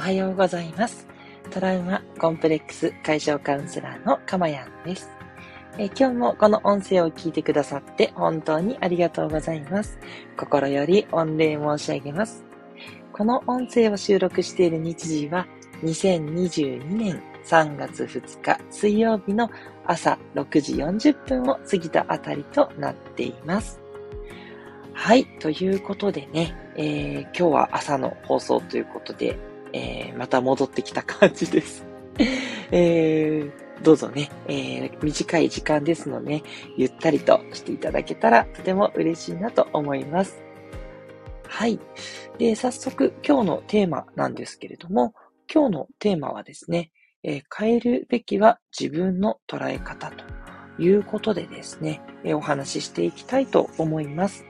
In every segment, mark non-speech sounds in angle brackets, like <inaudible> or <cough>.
おはようございます。トラウマコンプレックス解消カウンセラーのかまやんです。え今日もこの音声を聞いてくださって本当にありがとうございます。心より御礼申し上げます。この音声を収録している日時は2022年3月2日水曜日の朝6時40分を過ぎたあたりとなっています。はい。ということでね、えー、今日は朝の放送ということで、えー、また戻ってきた感じです。<laughs> えー、どうぞね、えー、短い時間ですので、ね、ゆったりとしていただけたらとても嬉しいなと思います。はい。で、早速今日のテーマなんですけれども、今日のテーマはですね、えー、変えるべきは自分の捉え方ということでですね、えー、お話ししていきたいと思います。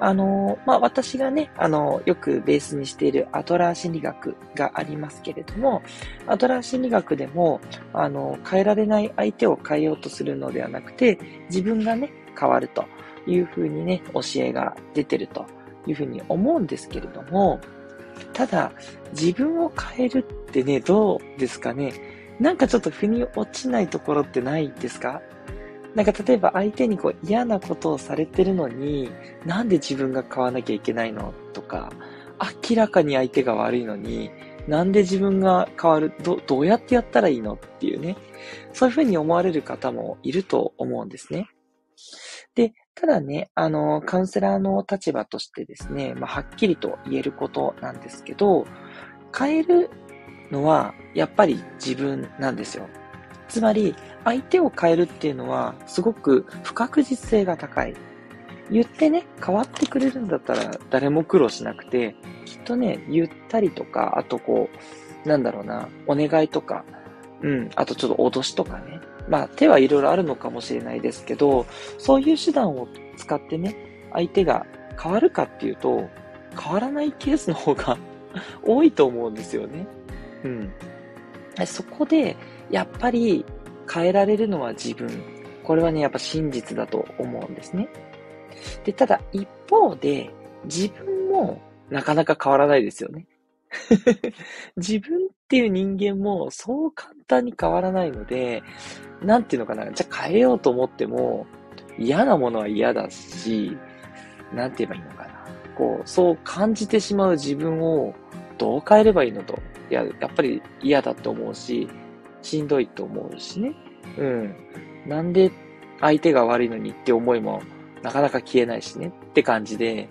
あの、まあ、私がね、あの、よくベースにしているアドラー心理学がありますけれども、アドラー心理学でも、あの、変えられない相手を変えようとするのではなくて、自分がね、変わるというふうにね、教えが出てるというふうに思うんですけれども、ただ、自分を変えるってね、どうですかね？なんかちょっと腑に落ちないところってないですか？なんか例えば相手にこう嫌なことをされてるのに、なんで自分が買わなきゃいけないのとか、明らかに相手が悪いのに、なんで自分が変わるど、どうやってやったらいいのっていうね。そういうふうに思われる方もいると思うんですね。で、ただね、あの、カウンセラーの立場としてですね、まあ、はっきりと言えることなんですけど、変えるのはやっぱり自分なんですよ。つまり、相手を変えるっていうのは、すごく不確実性が高い。言ってね、変わってくれるんだったら誰も苦労しなくて、きっとね、ゆったりとか、あとこう、なんだろうな、お願いとか、うん、あとちょっと脅しとかね。まあ、手はいろいろあるのかもしれないですけど、そういう手段を使ってね、相手が変わるかっていうと、変わらないケースの方が <laughs> 多いと思うんですよね。うん。そこで、やっぱり変えられるのは自分。これはね、やっぱ真実だと思うんですね。で、ただ一方で、自分もなかなか変わらないですよね。<laughs> 自分っていう人間もそう簡単に変わらないので、なんていうのかな、じゃあ変えようと思っても嫌なものは嫌だし、なんて言えばいいのかな。こう、そう感じてしまう自分をどう変えればいいのと。いや、やっぱり嫌だと思うし、しんどいと思うしね。うん。なんで相手が悪いのにって思いもなかなか消えないしねって感じで、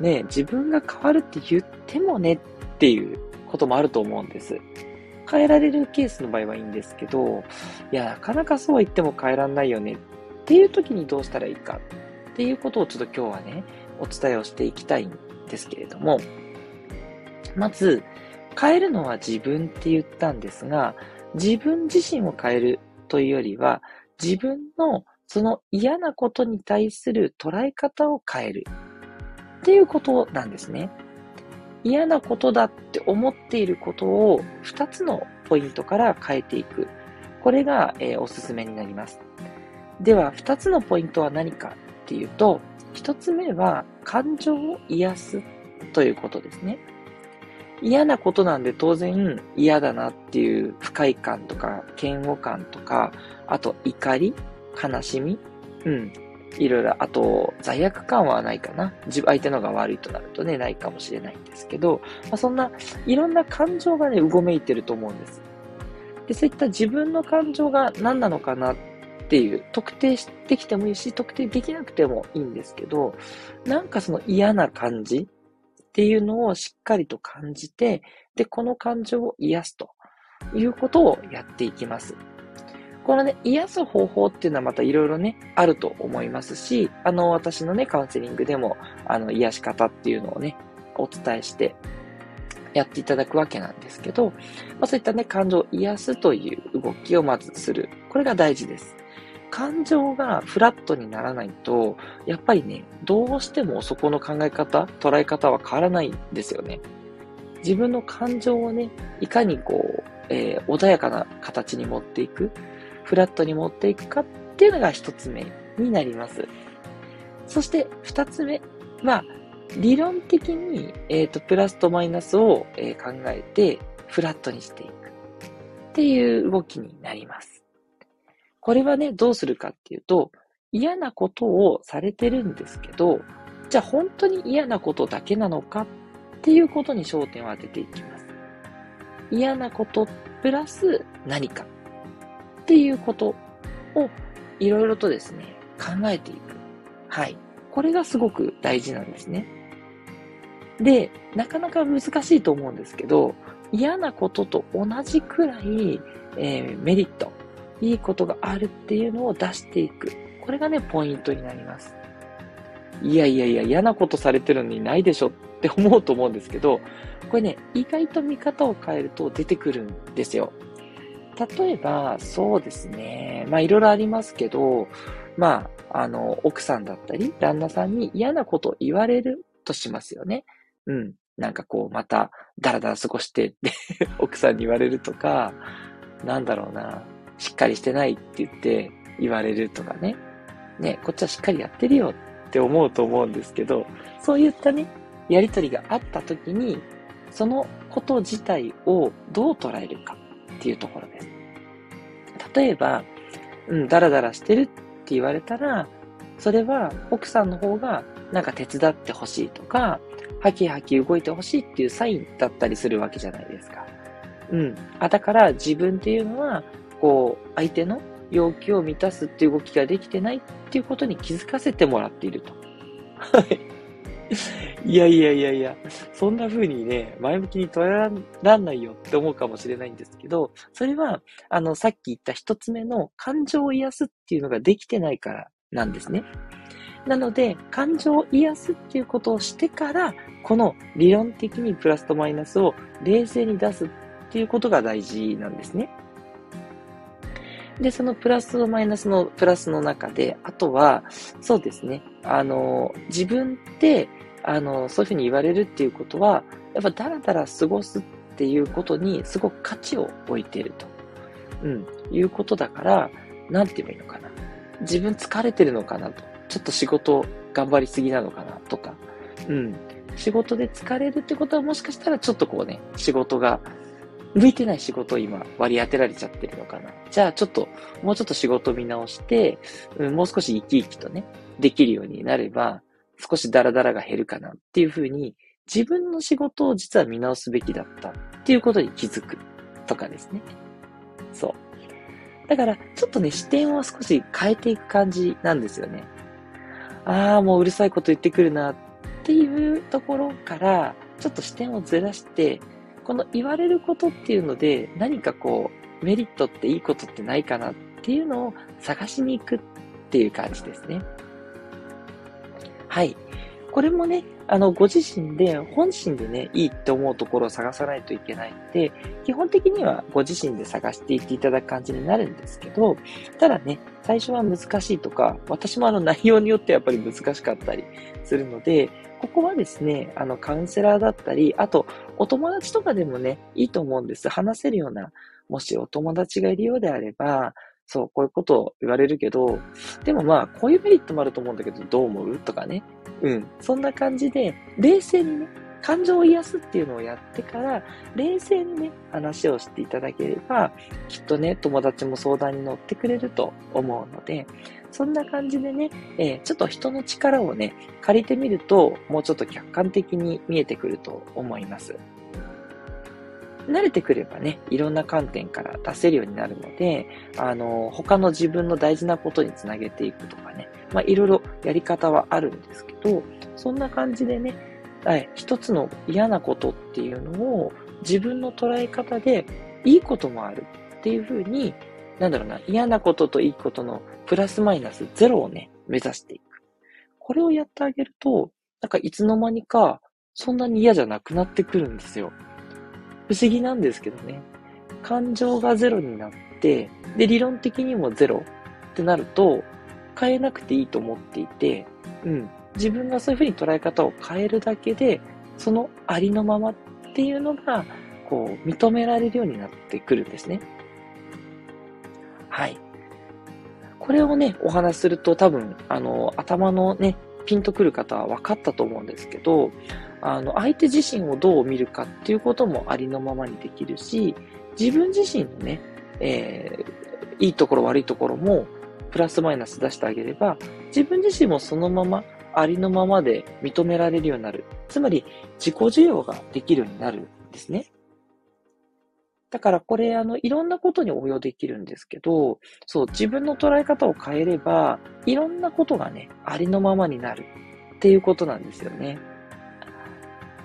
ね、自分が変わるって言ってもねっていうこともあると思うんです。変えられるケースの場合はいいんですけど、いや、なかなかそうは言っても変えらんないよねっていう時にどうしたらいいかっていうことをちょっと今日はね、お伝えをしていきたいんですけれども、まず、変えるのは自分って言ったんですが、自分自身を変えるというよりは、自分のその嫌なことに対する捉え方を変えるっていうことなんですね。嫌なことだって思っていることを2つのポイントから変えていく。これが、えー、おすすめになります。では、2つのポイントは何かっていうと、1つ目は感情を癒すということですね。嫌なことなんで当然嫌だなっていう不快感とか嫌悪感とか、あと怒り、悲しみ、うん。いろいろ、あと罪悪感はないかな。自分相手のが悪いとなるとね、ないかもしれないんですけど、まあ、そんないろんな感情がね、うごめいてると思うんです。で、そういった自分の感情が何なのかなっていう、特定してきてもいいし、特定できなくてもいいんですけど、なんかその嫌な感じっていうのをしっかりと感じて、で、この感情を癒すということをやっていきます。このね、癒す方法っていうのはまたいろいろね、あると思いますし、あの、私のね、カウンセリングでも、あの、癒し方っていうのをね、お伝えしてやっていただくわけなんですけど、まあ、そういったね、感情を癒すという動きをまずする。これが大事です。感情がフラットにならないと、やっぱりね、どうしてもそこの考え方、捉え方は変わらないんですよね。自分の感情をね、いかにこう、えー、穏やかな形に持っていく、フラットに持っていくかっていうのが一つ目になります。そして二つ目は、理論的に、えっ、ー、と、プラスとマイナスを、えー、考えて、フラットにしていく。っていう動きになります。これはね、どうするかっていうと、嫌なことをされてるんですけど、じゃあ本当に嫌なことだけなのかっていうことに焦点を当てていきます。嫌なことプラス何かっていうことをいろいろとですね、考えていく。はい。これがすごく大事なんですね。で、なかなか難しいと思うんですけど、嫌なことと同じくらい、えー、メリット、いいことがあるっていうのを出していく。これがね、ポイントになります。いやいやいや、嫌なことされてるのにないでしょって思うと思うんですけど、これね、意外と見方を変えると出てくるんですよ。例えば、そうですね。まあ、いろいろありますけど、まあ、あの、奥さんだったり、旦那さんに嫌なこと言われるとしますよね。うん。なんかこう、また、だらだら過ごしてって <laughs> 奥さんに言われるとか、なんだろうな、しっかりしてないって言って言われるとかね。ね、こっちはしっかりやってるよって思うと思うんですけど、そういったね、やりとりがあった時に、そのこと自体をどう捉えるかっていうところです。例えば、うん、だらだらしてるって言われたら、それは奥さんの方がなんか手伝ってほしいとか、ハキハキ動いてほしいっていうサインだったりするわけじゃないですか。うん。あ、だから自分っていうのは、こう、相手の要求を満たすっていう動きができてないっていうことに気づかせてもらっていると。い。<laughs> やいやいやいや、そんな風にね、前向きに捉えらんないよって思うかもしれないんですけど、それは、あの、さっき言った一つ目の感情を癒すっていうのができてないからなんですね。なので、感情を癒すっていうことをしてから、この理論的にプラスとマイナスを冷静に出すっていうことが大事なんですね。で、そのプラスとマイナスのプラスの中で、あとは、そうですね、あの、自分って、あの、そういうふうに言われるっていうことは、やっぱダラダラ過ごすっていうことにすごく価値を置いていると。うん、いうことだから、なんて言えばいいのかな。自分疲れてるのかなと。ちょっと仕事頑張りすぎなのかなとか。うん。仕事で疲れるってことはもしかしたらちょっとこうね、仕事が向いてない仕事を今割り当てられちゃってるのかな。じゃあちょっと、もうちょっと仕事見直して、うん、もう少し生き生きとね、できるようになれば、少しダラダラが減るかなっていうふうに、自分の仕事を実は見直すべきだったっていうことに気づくとかですね。そう。だから、ちょっとね、視点を少し変えていく感じなんですよね。ああ、もううるさいこと言ってくるなっていうところから、ちょっと視点をずらして、この言われることっていうので、何かこう、メリットっていいことってないかなっていうのを探しに行くっていう感じですね。はい。これもね、あの、ご自身で、本心でね、いいって思うところを探さないといけないので、基本的にはご自身で探していっていただく感じになるんですけど、ただね、最初は難しいとか、私もあの内容によってやっぱり難しかったりするので、ここはですね、あの、カウンセラーだったり、あと、お友達とかでもね、いいと思うんです。話せるような、もしお友達がいるようであれば、そう、こういうことを言われるけど、でもまあ、こういうメリットもあると思うんだけど、どう思う？とかね。うん。そんな感じで、冷静にね、感情を癒すっていうのをやってから、冷静にね、話をしていただければ、きっとね、友達も相談に乗ってくれると思うので、そんな感じでね、えー、ちょっと人の力をね、借りてみると、もうちょっと客観的に見えてくると思います。慣れてくればね、いろんな観点から出せるようになるので、あの、他の自分の大事なことにつなげていくとかね、まあ、いろいろやり方はあるんですけど、そんな感じでね、はい、一つの嫌なことっていうのを自分の捉え方でいいこともあるっていうふうに、なんだろうな、嫌なことといいことのプラスマイナスゼロをね、目指していく。これをやってあげると、なんかいつの間にかそんなに嫌じゃなくなってくるんですよ。不思議なんですけどね。感情がゼロになって、で、理論的にもゼロってなると、変えなくていいと思っていて、うん。自分がそういうふうに捉え方を変えるだけで、そのありのままっていうのが、こう、認められるようになってくるんですね。はい。これをね、お話しすると多分、あの、頭のね、ピンとくる方は分かったと思うんですけど、あの、相手自身をどう見るかっていうこともありのままにできるし、自分自身のね、えー、いいところ悪いところも、プラスマイナス出してあげれば、自分自身もそのまま、ありのままで認められるようになる。つまり、自己需要ができるようになるんですね。だからこれ、あの、いろんなことに応用できるんですけど、そう、自分の捉え方を変えれば、いろんなことがね、ありのままになるっていうことなんですよね。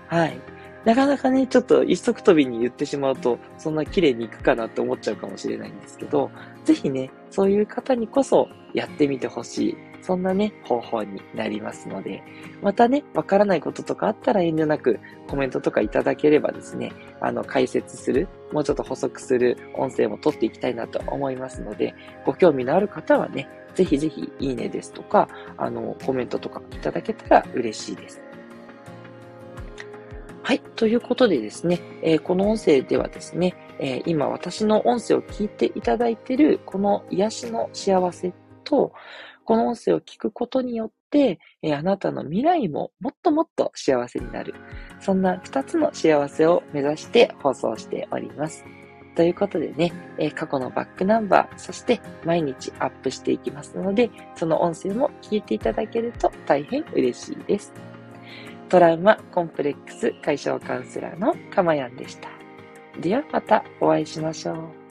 はい。なかなかね、ちょっと一足飛びに言ってしまうと、そんな綺麗にいくかなって思っちゃうかもしれないんですけど、ぜひね、そういう方にこそやってみてほしい。そんなね、方法になりますので、またね、わからないこととかあったら遠慮なくコメントとかいただければですね、あの、解説する、もうちょっと補足する音声も取っていきたいなと思いますので、ご興味のある方はね、ぜひぜひいいねですとか、あの、コメントとかいただけたら嬉しいです。はい。ということでですね、えー、この音声ではですね、えー、今私の音声を聞いていただいているこの癒しの幸せと、この音声を聞くことによって、えー、あなたの未来ももっともっと幸せになる。そんな二つの幸せを目指して放送しております。ということでね、え過去のバックナンバー、そして毎日アップしていきますので、その音声も聞いていただけると大変嬉しいです。トラウマコンプレックス解消カウンセラーのかまやんでした。ではまたお会いしましょう。